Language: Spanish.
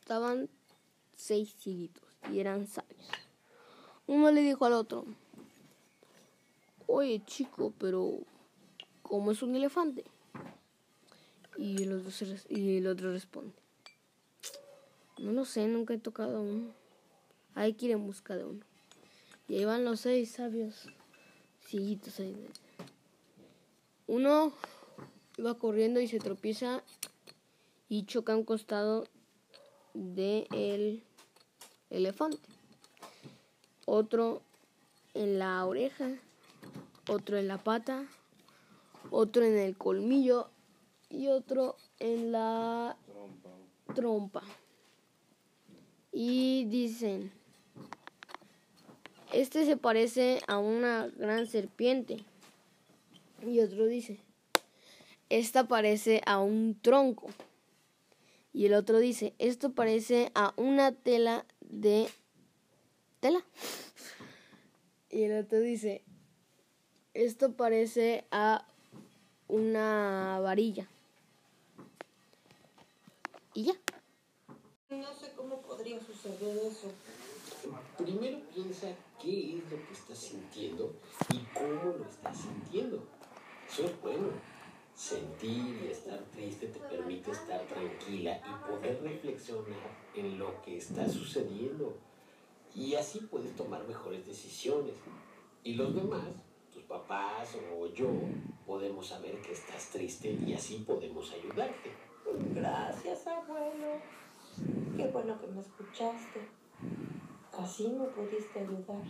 estaban seis cieguitos y eran sabios. Uno le dijo al otro, oye chico, pero ¿cómo es un elefante? Y el otro, y el otro responde, no lo sé, nunca he tocado uno. Hay que ir en busca de uno. Y ahí van los seis sabios cieguitos ahí. Uno va corriendo y se tropieza y choca a un costado del elefante. Otro en la oreja, otro en la pata, otro en el colmillo y otro en la trompa. Y dicen, este se parece a una gran serpiente. Y otro dice, esta parece a un tronco. Y el otro dice, esto parece a una tela de tela. Y el otro dice, esto parece a una varilla. Y ya. No sé cómo podría suceder eso. Primero piensa qué es lo que estás sintiendo y cómo lo estás sintiendo. Eso es bueno. Sentir y estar triste te permite estar y poder reflexionar en lo que está sucediendo. Y así puedes tomar mejores decisiones. Y los demás, tus papás o yo, podemos saber que estás triste y así podemos ayudarte. Gracias, abuelo. Qué bueno que me escuchaste. Así me pudiste ayudar.